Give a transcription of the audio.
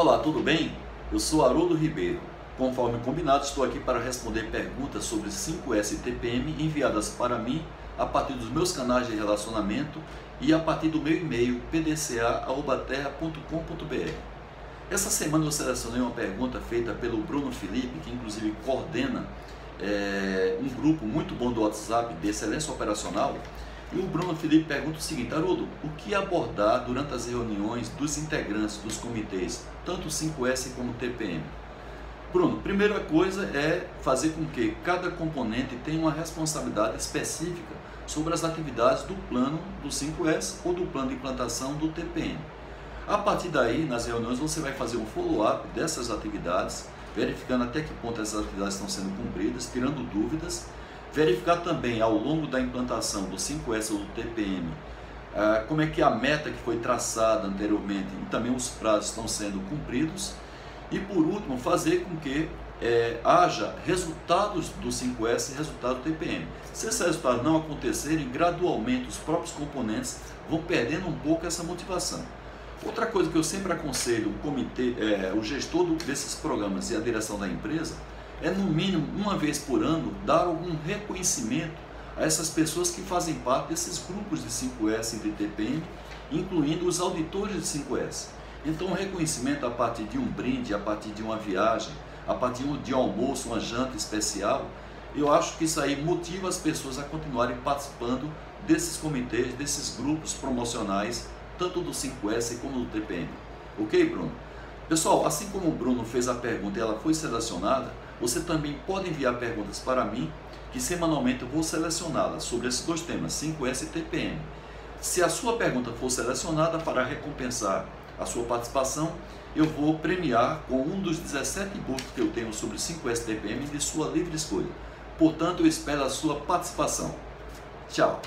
Olá, tudo bem? Eu sou Haroldo Ribeiro. Conforme combinado, estou aqui para responder perguntas sobre 5S e TPM enviadas para mim a partir dos meus canais de relacionamento e a partir do meu e-mail pdca.terra.com.br. Essa semana eu selecionei uma pergunta feita pelo Bruno Felipe, que inclusive coordena é, um grupo muito bom do WhatsApp de excelência operacional. E o Bruno Felipe pergunta o seguinte, Haroldo, o que abordar durante as reuniões dos integrantes dos comitês, tanto 5S como TPM? Bruno, primeira coisa é fazer com que cada componente tenha uma responsabilidade específica sobre as atividades do plano do 5S ou do plano de implantação do TPM. A partir daí, nas reuniões, você vai fazer um follow-up dessas atividades, verificando até que ponto essas atividades estão sendo cumpridas, tirando dúvidas, verificar também ao longo da implantação do 5S ou do TPM ah, como é que a meta que foi traçada anteriormente e também os prazos estão sendo cumpridos e por último fazer com que é, haja resultados do 5S e resultado do TPM. Se esses resultados não acontecerem, gradualmente os próprios componentes vão perdendo um pouco essa motivação. Outra coisa que eu sempre aconselho o comitê, é, o gestor desses programas e a direção da empresa é no mínimo uma vez por ano dar algum reconhecimento a essas pessoas que fazem parte desses grupos de 5S e de TPM, incluindo os auditores de 5S. Então, um reconhecimento a partir de um brinde, a partir de uma viagem, a partir de um almoço, uma janta especial, eu acho que isso aí motiva as pessoas a continuarem participando desses comitês, desses grupos promocionais, tanto do 5S como do TPM. Ok, Bruno? Pessoal, assim como o Bruno fez a pergunta e ela foi selecionada, você também pode enviar perguntas para mim, que semanalmente eu vou selecioná-las sobre esses dois temas, 5S e TPM. Se a sua pergunta for selecionada para recompensar a sua participação, eu vou premiar com um dos 17 books que eu tenho sobre 5S TPM de sua livre escolha. Portanto, eu espero a sua participação. Tchau!